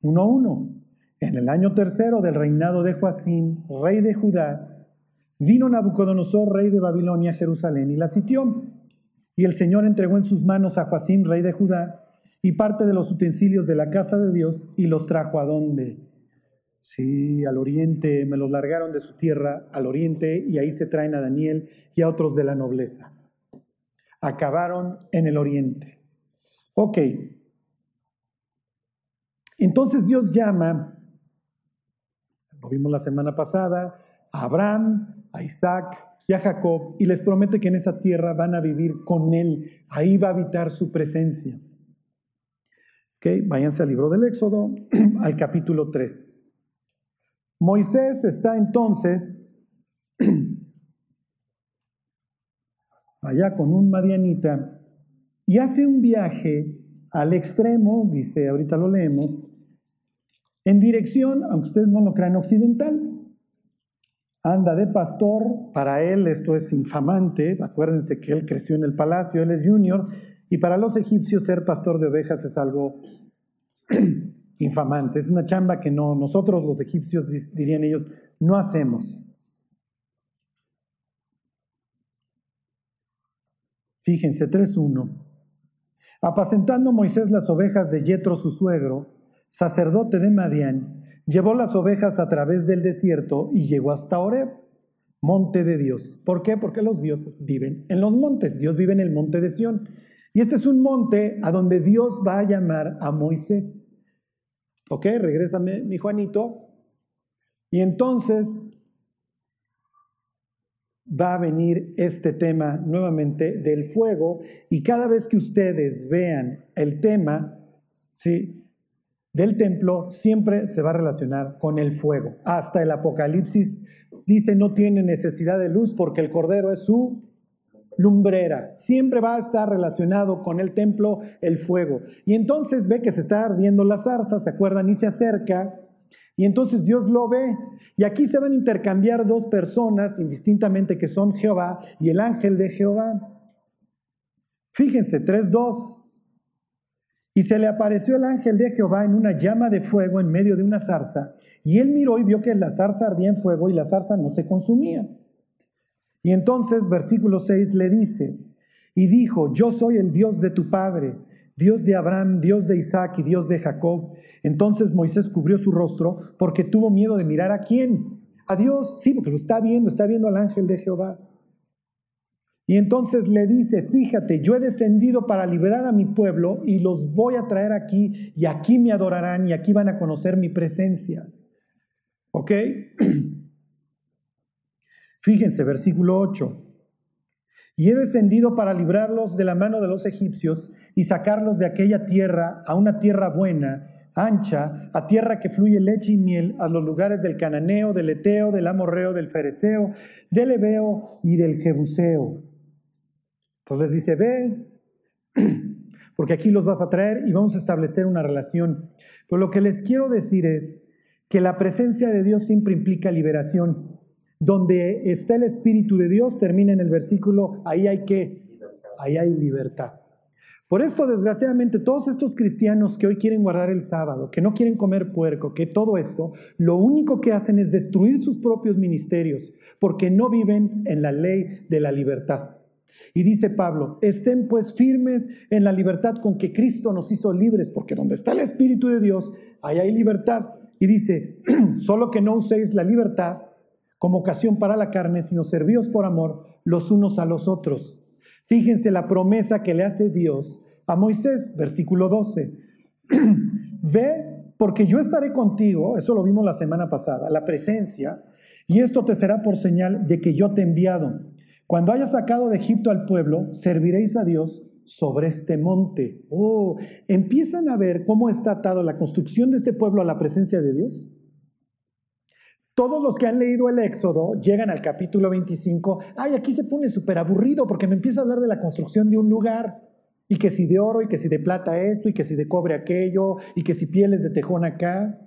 uno a uno. En el año tercero del reinado de Joacín, rey de Judá, vino Nabucodonosor, rey de Babilonia, a Jerusalén y la sitió. Y el Señor entregó en sus manos a Joacín, rey de Judá, y parte de los utensilios de la casa de Dios y los trajo a dónde? Sí, al oriente, me los largaron de su tierra al oriente y ahí se traen a Daniel y a otros de la nobleza. Acabaron en el oriente. Ok. Entonces Dios llama, lo vimos la semana pasada, a Abraham, a Isaac y a Jacob y les promete que en esa tierra van a vivir con Él. Ahí va a habitar su presencia. Ok, váyanse al libro del Éxodo, al capítulo 3. Moisés está entonces allá con un madianita y hace un viaje al extremo, dice, ahorita lo leemos, en dirección, aunque ustedes no lo crean, occidental. Anda de pastor, para él esto es infamante, acuérdense que él creció en el palacio, él es junior, y para los egipcios ser pastor de ovejas es algo infamante. Es una chamba que no, nosotros los egipcios, dirían ellos, no hacemos. Fíjense, 3.1. Apacentando Moisés las ovejas de Yetro su suegro, sacerdote de Madián, llevó las ovejas a través del desierto y llegó hasta Oreb, monte de Dios. ¿Por qué? Porque los dioses viven en los montes. Dios vive en el monte de Sión. Y este es un monte a donde Dios va a llamar a Moisés. Ok, regrésame mi Juanito. Y entonces va a venir este tema nuevamente del fuego y cada vez que ustedes vean el tema, ¿sí? del templo siempre se va a relacionar con el fuego. Hasta el Apocalipsis dice no tiene necesidad de luz porque el Cordero es su lumbrera. Siempre va a estar relacionado con el templo el fuego. Y entonces ve que se está ardiendo la zarza, ¿se acuerdan? Y se acerca. Y entonces Dios lo ve. Y aquí se van a intercambiar dos personas indistintamente que son Jehová y el ángel de Jehová. Fíjense, 3.2. Y se le apareció el ángel de Jehová en una llama de fuego en medio de una zarza. Y él miró y vio que la zarza ardía en fuego y la zarza no se consumía. Y entonces, versículo 6 le dice, y dijo, yo soy el Dios de tu padre, Dios de Abraham, Dios de Isaac y Dios de Jacob. Entonces Moisés cubrió su rostro porque tuvo miedo de mirar a quién. A Dios, sí, porque lo está viendo, está viendo al ángel de Jehová. Y entonces le dice, fíjate, yo he descendido para liberar a mi pueblo y los voy a traer aquí y aquí me adorarán y aquí van a conocer mi presencia. ¿Ok? Fíjense, versículo 8. Y he descendido para librarlos de la mano de los egipcios y sacarlos de aquella tierra a una tierra buena, ancha, a tierra que fluye leche y miel, a los lugares del cananeo, del eteo, del amorreo, del fereceo, del ebeo y del jebuseo. Entonces dice, ve, porque aquí los vas a traer y vamos a establecer una relación. Pero lo que les quiero decir es que la presencia de Dios siempre implica liberación donde está el Espíritu de Dios, termina en el versículo, ahí hay que, ahí hay libertad. Por esto, desgraciadamente, todos estos cristianos que hoy quieren guardar el sábado, que no quieren comer puerco, que todo esto, lo único que hacen es destruir sus propios ministerios, porque no viven en la ley de la libertad. Y dice Pablo, estén pues firmes en la libertad con que Cristo nos hizo libres, porque donde está el Espíritu de Dios, ahí hay libertad. Y dice, solo que no uséis la libertad como ocasión para la carne, sino servíos por amor los unos a los otros. Fíjense la promesa que le hace Dios a Moisés, versículo 12. Ve, porque yo estaré contigo, eso lo vimos la semana pasada, la presencia, y esto te será por señal de que yo te he enviado. Cuando hayas sacado de Egipto al pueblo, serviréis a Dios sobre este monte. Oh, empiezan a ver cómo está atado la construcción de este pueblo a la presencia de Dios. Todos los que han leído el Éxodo llegan al capítulo 25, ay, aquí se pone súper aburrido porque me empieza a hablar de la construcción de un lugar, y que si de oro, y que si de plata esto, y que si de cobre aquello, y que si pieles de tejón acá.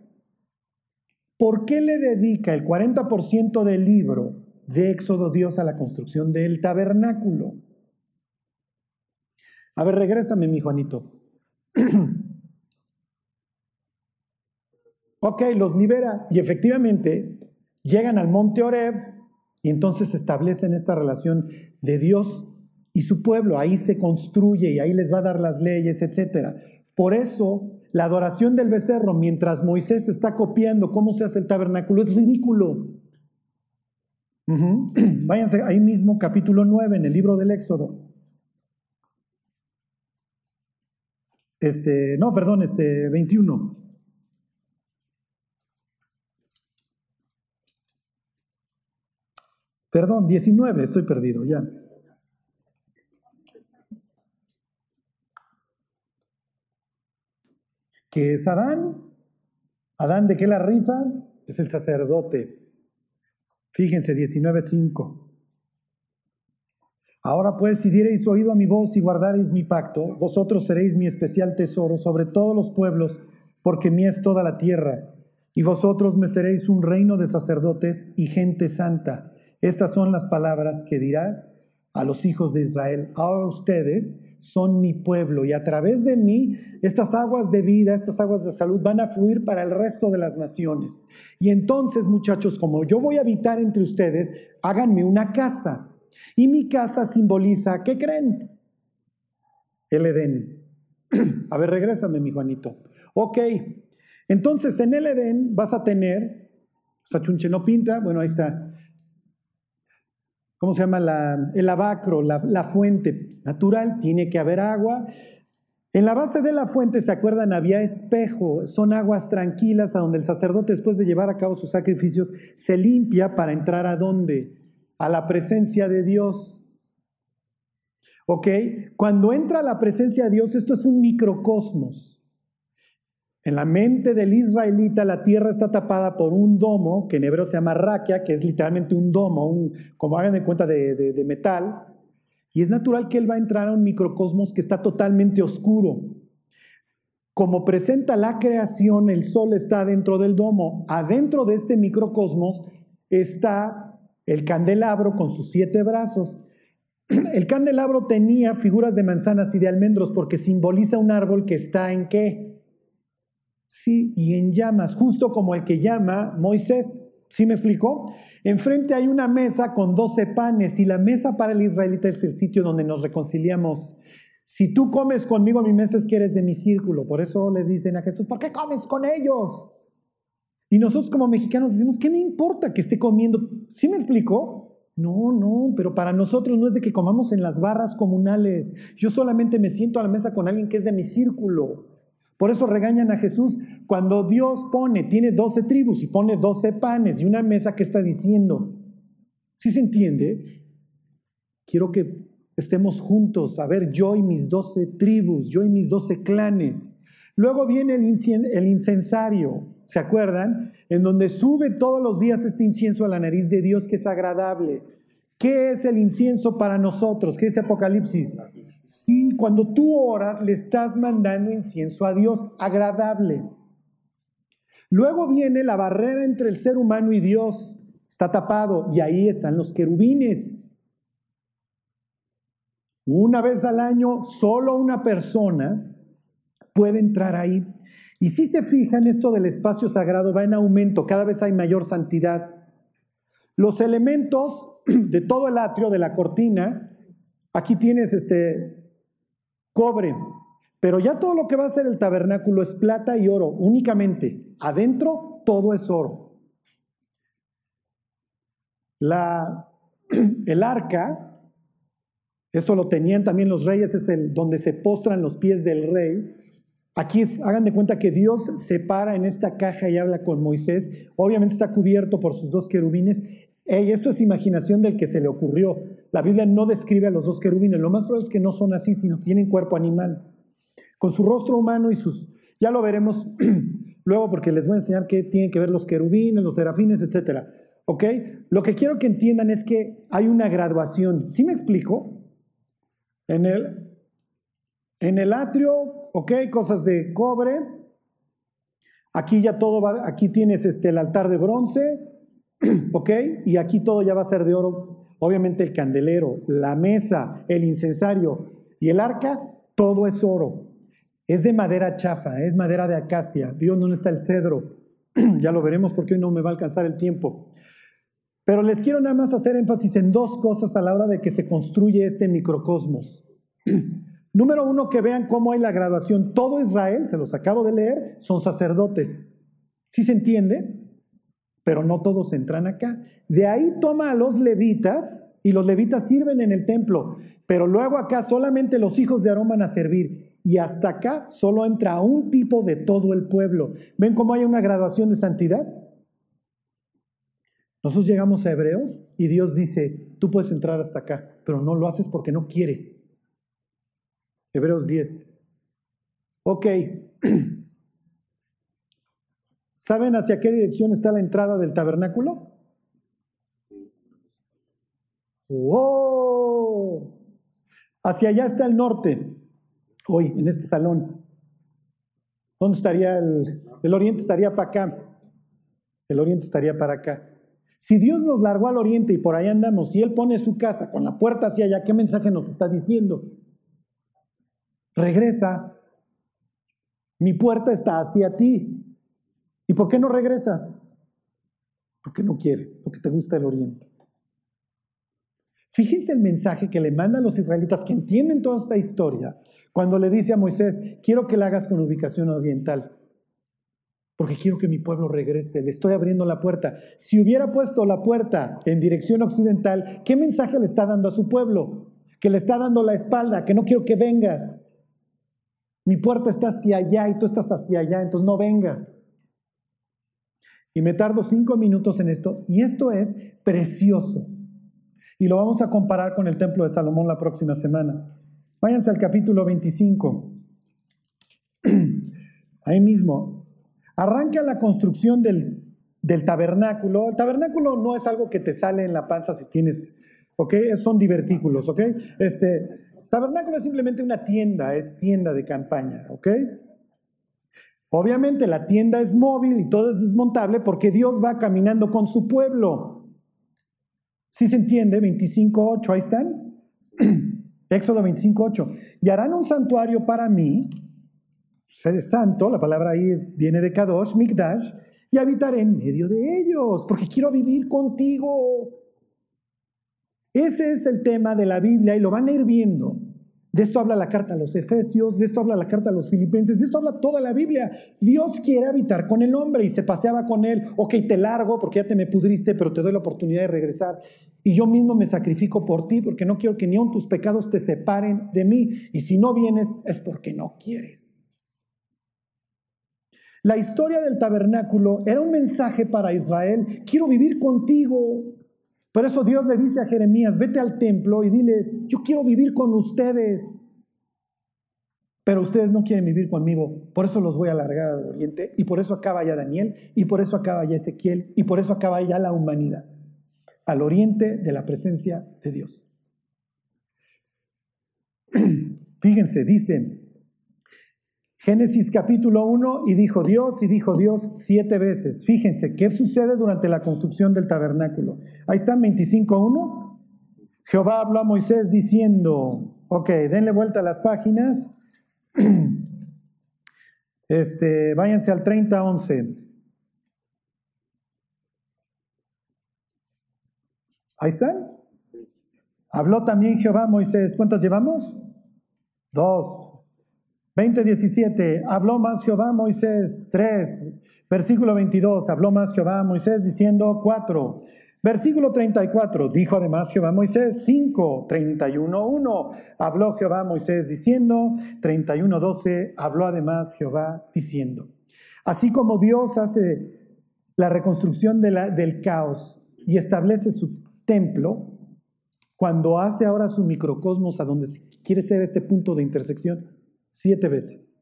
¿Por qué le dedica el 40% del libro de Éxodo Dios a la construcción del tabernáculo? A ver, regrésame, mi Juanito. Ok, los libera y efectivamente llegan al monte Oreb y entonces establecen esta relación de Dios y su pueblo. Ahí se construye y ahí les va a dar las leyes, etc. Por eso, la adoración del becerro, mientras Moisés está copiando cómo se hace el tabernáculo, es ridículo. Váyanse ahí mismo, capítulo 9, en el libro del Éxodo. Este, no, perdón, este 21. Perdón, 19, estoy perdido ya. ¿Qué es Adán? ¿Adán de qué la rifa? Es el sacerdote. Fíjense, 19.5. Ahora pues, si diereis oído a mi voz y guardareis mi pacto, vosotros seréis mi especial tesoro sobre todos los pueblos, porque mía es toda la tierra, y vosotros me seréis un reino de sacerdotes y gente santa. Estas son las palabras que dirás a los hijos de Israel. Ahora ustedes son mi pueblo y a través de mí estas aguas de vida, estas aguas de salud van a fluir para el resto de las naciones. Y entonces, muchachos, como yo voy a habitar entre ustedes, háganme una casa. Y mi casa simboliza, ¿qué creen? El Edén. A ver, regrésame, mi Juanito. Ok, entonces en el Edén vas a tener, chunche no pinta, bueno, ahí está, ¿cómo se llama? La, el abacro, la, fuente natural, tiene que haber agua. En la base de la fuente, ¿se acuerdan? Había espejo, son aguas tranquilas a donde el sacerdote después de llevar a cabo sus sacrificios se limpia para entrar a dónde? A la presencia de Dios. ¿Ok? Cuando entra a la presencia de Dios, esto es un microcosmos. En la mente del israelita la tierra está tapada por un domo, que en hebreo se llama raquia, que es literalmente un domo, un, como hagan de cuenta de, de metal, y es natural que él va a entrar a un microcosmos que está totalmente oscuro. Como presenta la creación, el sol está dentro del domo. Adentro de este microcosmos está el candelabro con sus siete brazos. El candelabro tenía figuras de manzanas y de almendros porque simboliza un árbol que está en qué? Sí, y en llamas, justo como el que llama Moisés. ¿Sí me explicó? Enfrente hay una mesa con doce panes y la mesa para el israelita es el sitio donde nos reconciliamos. Si tú comes conmigo mi mesa es que eres de mi círculo. Por eso le dicen a Jesús, ¿por qué comes con ellos? Y nosotros como mexicanos decimos, ¿qué me importa que esté comiendo? ¿Sí me explicó? No, no, pero para nosotros no es de que comamos en las barras comunales. Yo solamente me siento a la mesa con alguien que es de mi círculo. Por eso regañan a Jesús cuando Dios pone, tiene doce tribus y pone doce panes y una mesa que está diciendo. ¿Sí se entiende? Quiero que estemos juntos, a ver, yo y mis doce tribus, yo y mis doce clanes. Luego viene el, el incensario, ¿se acuerdan? En donde sube todos los días este incienso a la nariz de Dios que es agradable. ¿Qué es el incienso para nosotros? ¿Qué es Apocalipsis? Sí, cuando tú oras, le estás mandando incienso a Dios agradable. Luego viene la barrera entre el ser humano y Dios. Está tapado y ahí están los querubines. Una vez al año, solo una persona puede entrar ahí. Y si se fijan, esto del espacio sagrado va en aumento, cada vez hay mayor santidad. Los elementos de todo el atrio, de la cortina, Aquí tienes este cobre, pero ya todo lo que va a ser el tabernáculo es plata y oro únicamente. Adentro todo es oro. La, el arca, esto lo tenían también los reyes, es el donde se postran los pies del rey. Aquí hagan de cuenta que Dios se para en esta caja y habla con Moisés. Obviamente está cubierto por sus dos querubines. Esto es imaginación del que se le ocurrió. La Biblia no describe a los dos querubines. Lo más probable es que no son así, sino tienen cuerpo animal. Con su rostro humano y sus... Ya lo veremos luego porque les voy a enseñar qué tienen que ver los querubines, los serafines, etc. ¿Ok? Lo que quiero que entiendan es que hay una graduación. ¿Sí me explico? En el, en el atrio, ¿ok? Cosas de cobre. Aquí ya todo va, aquí tienes este, el altar de bronce, ¿ok? Y aquí todo ya va a ser de oro Obviamente el candelero, la mesa, el incensario y el arca, todo es oro. Es de madera chafa, es madera de acacia. Dios no está el cedro. ya lo veremos porque hoy no me va a alcanzar el tiempo. Pero les quiero nada más hacer énfasis en dos cosas a la hora de que se construye este microcosmos. Número uno, que vean cómo hay la graduación. Todo Israel, se los acabo de leer, son sacerdotes. ¿Sí se entiende? Pero no todos entran acá. De ahí toma a los levitas y los levitas sirven en el templo. Pero luego acá solamente los hijos de Aarón van a servir. Y hasta acá solo entra un tipo de todo el pueblo. ¿Ven cómo hay una graduación de santidad? Nosotros llegamos a Hebreos y Dios dice, tú puedes entrar hasta acá, pero no lo haces porque no quieres. Hebreos 10. Ok. ¿Saben hacia qué dirección está la entrada del tabernáculo? ¡Oh! Hacia allá está el norte, hoy, en este salón. ¿Dónde estaría el, el oriente? Estaría para acá. El oriente estaría para acá. Si Dios nos largó al oriente y por ahí andamos, y Él pone su casa con la puerta hacia allá, ¿qué mensaje nos está diciendo? Regresa. Mi puerta está hacia ti. ¿Y por qué no regresas? Porque no quieres, porque te gusta el oriente. Fíjense el mensaje que le manda a los israelitas que entienden toda esta historia cuando le dice a Moisés, quiero que la hagas con ubicación oriental, porque quiero que mi pueblo regrese, le estoy abriendo la puerta. Si hubiera puesto la puerta en dirección occidental, ¿qué mensaje le está dando a su pueblo? Que le está dando la espalda, que no quiero que vengas. Mi puerta está hacia allá y tú estás hacia allá, entonces no vengas. Y me tardo cinco minutos en esto, y esto es precioso. Y lo vamos a comparar con el templo de Salomón la próxima semana. Váyanse al capítulo 25. Ahí mismo. Arranca la construcción del, del, tabernáculo. El tabernáculo no es algo que te sale en la panza si tienes, ¿ok? Son divertículos, ¿ok? Este, Tabernáculo es simplemente una tienda, es tienda de campaña, ¿ok? Obviamente la tienda es móvil y todo es desmontable porque Dios va caminando con su pueblo. ¿Sí se entiende? 25.8, ahí están. Éxodo 25.8. Y harán un santuario para mí, santo, la palabra ahí viene de Kadosh, Mikdash, y habitaré en medio de ellos, porque quiero vivir contigo. Ese es el tema de la Biblia y lo van a ir viendo. De esto habla la carta a los Efesios, de esto habla la carta a los Filipenses, de esto habla toda la Biblia. Dios quiere habitar con el hombre y se paseaba con él. Ok, te largo porque ya te me pudriste, pero te doy la oportunidad de regresar. Y yo mismo me sacrifico por ti porque no quiero que ni aun tus pecados te separen de mí. Y si no vienes es porque no quieres. La historia del tabernáculo era un mensaje para Israel. Quiero vivir contigo. Por eso Dios le dice a Jeremías, vete al templo y diles, yo quiero vivir con ustedes. Pero ustedes no quieren vivir conmigo, por eso los voy a alargar al oriente, y por eso acaba ya Daniel, y por eso acaba ya Ezequiel, y por eso acaba ya la humanidad, al oriente de la presencia de Dios. Fíjense, dicen, Génesis capítulo 1 y dijo Dios y dijo Dios siete veces. Fíjense, ¿qué sucede durante la construcción del tabernáculo? Ahí está 25.1. Jehová habló a Moisés diciendo, ok, denle vuelta a las páginas. Este, váyanse al 30.11. Ahí están. Habló también Jehová a Moisés. ¿Cuántas llevamos? Dos. 20:17, habló más Jehová Moisés, 3. Versículo 22, habló más Jehová Moisés diciendo 4. Versículo 34, dijo además Jehová Moisés 5, 31, 1, habló Jehová Moisés diciendo, 31, 12, habló además Jehová diciendo. Así como Dios hace la reconstrucción del caos y establece su templo, cuando hace ahora su microcosmos a donde quiere ser este punto de intersección, siete veces.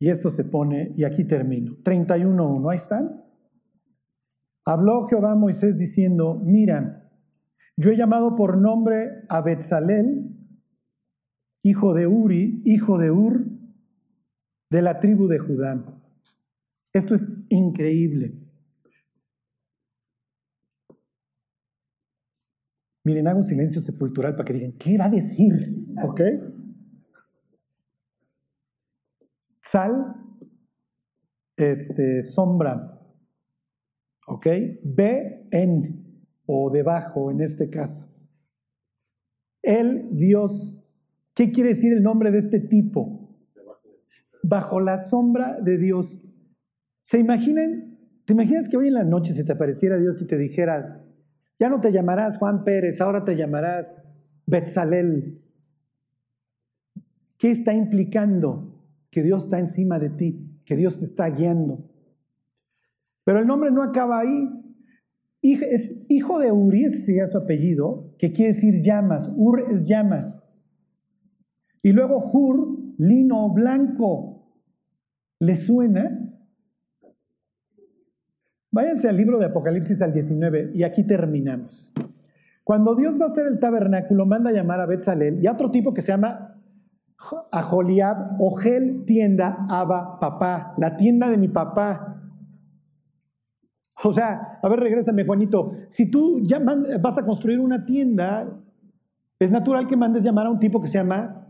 Y esto se pone, y aquí termino. 31.1, ahí están. Habló Jehová a Moisés diciendo, mira, yo he llamado por nombre a Betzalel, hijo de Uri, hijo de Ur, de la tribu de Judá. Esto es increíble. Miren, hago un silencio sepultural para que digan, ¿qué va a decir? ¿Ok? Sal, este, sombra. ¿Ok? Ve en o debajo en este caso. El Dios. ¿Qué quiere decir el nombre de este tipo? Bajo la sombra de Dios. ¿Se imaginan? ¿Te imaginas que hoy en la noche se te apareciera Dios y te dijera, ya no te llamarás Juan Pérez, ahora te llamarás Betzalel? ¿Qué está implicando? Que Dios está encima de ti, que Dios te está guiando. Pero el nombre no acaba ahí. Hijo de Uri, ese sería su apellido, que quiere decir llamas. Ur es llamas. Y luego Hur, lino blanco. ¿Le suena? Váyanse al libro de Apocalipsis al 19 y aquí terminamos. Cuando Dios va a hacer el tabernáculo, manda a llamar a Betzalel y a otro tipo que se llama a Joliab, Ogel, tienda, Abba, papá, la tienda de mi papá. O sea, a ver, regrésame, Juanito. Si tú ya vas a construir una tienda, es natural que mandes llamar a un tipo que se llama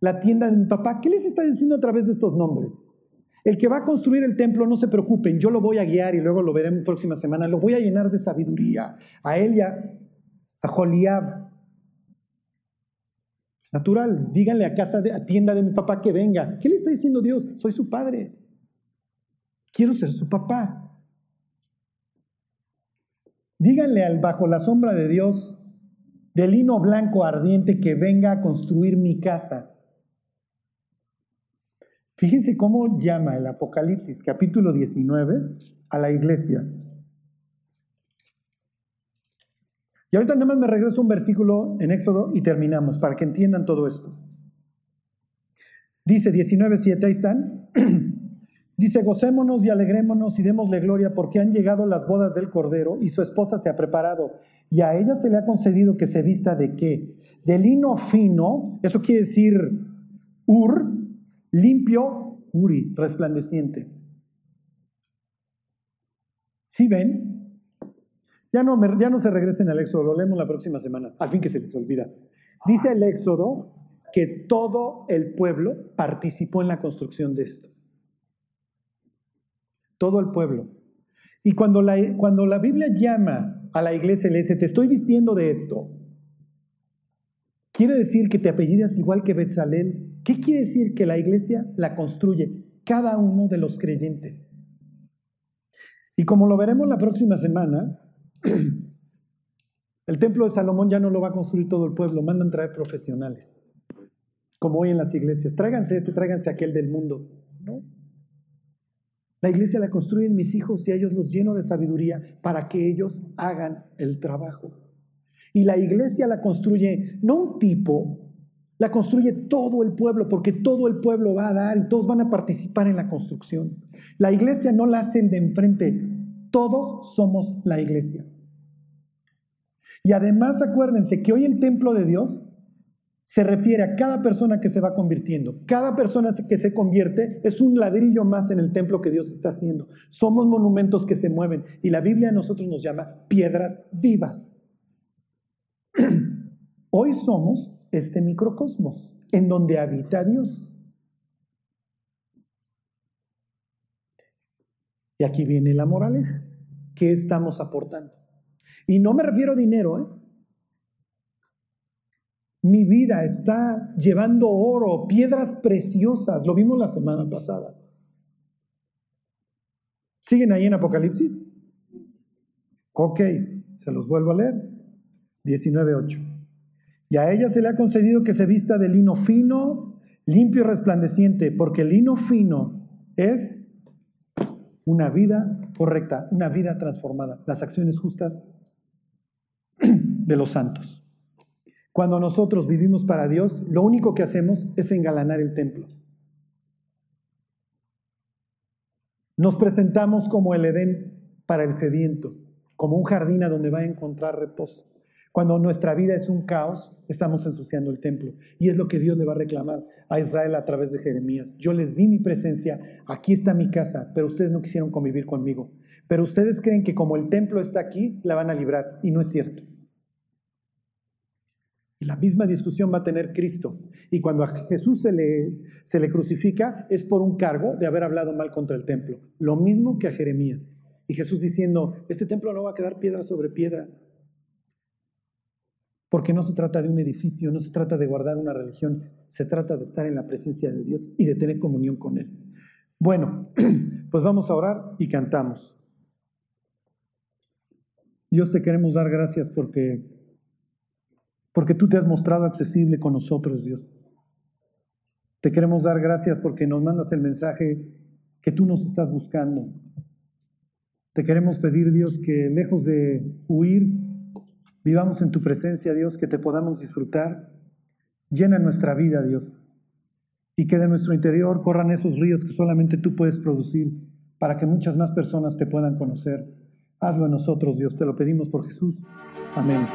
la tienda de mi papá. ¿Qué les está diciendo a través de estos nombres? El que va a construir el templo, no se preocupen, yo lo voy a guiar y luego lo veremos próxima semana. Lo voy a llenar de sabiduría. A él y a, Joliab. Es natural. Díganle a casa, de, a tienda de mi papá que venga. ¿Qué le está diciendo Dios? Soy su padre. Quiero ser su papá. Díganle al bajo la sombra de Dios, de lino blanco ardiente, que venga a construir mi casa. Fíjense cómo llama el Apocalipsis capítulo 19 a la iglesia. Y ahorita nada más me regreso un versículo en Éxodo y terminamos para que entiendan todo esto. Dice 19.7, ahí están. Dice, gocémonos y alegrémonos y démosle gloria porque han llegado las bodas del Cordero y su esposa se ha preparado. Y a ella se le ha concedido que se vista de qué? De lino fino, eso quiere decir ur, limpio, uri, resplandeciente. ¿Sí ven? Ya no, ya no se regresen al Éxodo, lo leemos la próxima semana, al fin que se les olvida. Dice el Éxodo que todo el pueblo participó en la construcción de esto todo el pueblo. Y cuando la, cuando la Biblia llama a la iglesia le dice, te estoy vistiendo de esto, quiere decir que te apellidas igual que Betzalel. ¿Qué quiere decir? Que la iglesia la construye cada uno de los creyentes. Y como lo veremos la próxima semana, el templo de Salomón ya no lo va a construir todo el pueblo, mandan traer profesionales, como hoy en las iglesias. Tráiganse este, tráiganse aquel del mundo. La iglesia la construyen mis hijos y a ellos los lleno de sabiduría para que ellos hagan el trabajo. Y la iglesia la construye no un tipo, la construye todo el pueblo, porque todo el pueblo va a dar y todos van a participar en la construcción. La iglesia no la hacen de enfrente, todos somos la iglesia. Y además acuérdense que hoy el templo de Dios se refiere a cada persona que se va convirtiendo. Cada persona que se convierte es un ladrillo más en el templo que Dios está haciendo. Somos monumentos que se mueven y la Biblia a nosotros nos llama piedras vivas. Hoy somos este microcosmos en donde habita Dios. Y aquí viene la moraleja. ¿Qué estamos aportando? Y no me refiero a dinero, ¿eh? Mi vida está llevando oro, piedras preciosas. Lo vimos la semana pasada. ¿Siguen ahí en Apocalipsis? Ok, se los vuelvo a leer. 19.8. Y a ella se le ha concedido que se vista de lino fino, limpio y resplandeciente, porque el lino fino es una vida correcta, una vida transformada, las acciones justas de los santos. Cuando nosotros vivimos para Dios, lo único que hacemos es engalanar el templo. Nos presentamos como el Edén para el sediento, como un jardín a donde va a encontrar reposo. Cuando nuestra vida es un caos, estamos ensuciando el templo. Y es lo que Dios le va a reclamar a Israel a través de Jeremías. Yo les di mi presencia, aquí está mi casa, pero ustedes no quisieron convivir conmigo. Pero ustedes creen que como el templo está aquí, la van a librar. Y no es cierto. La misma discusión va a tener Cristo. Y cuando a Jesús se le, se le crucifica es por un cargo de haber hablado mal contra el templo. Lo mismo que a Jeremías. Y Jesús diciendo, este templo no va a quedar piedra sobre piedra. Porque no se trata de un edificio, no se trata de guardar una religión, se trata de estar en la presencia de Dios y de tener comunión con Él. Bueno, pues vamos a orar y cantamos. Dios te queremos dar gracias porque, porque tú te has mostrado accesible con nosotros, Dios. Te queremos dar gracias porque nos mandas el mensaje que tú nos estás buscando. Te queremos pedir, Dios, que lejos de huir, vivamos en tu presencia, Dios, que te podamos disfrutar. Llena nuestra vida, Dios, y que de nuestro interior corran esos ríos que solamente tú puedes producir para que muchas más personas te puedan conocer. Hazlo en nosotros, Dios, te lo pedimos por Jesús. Amén.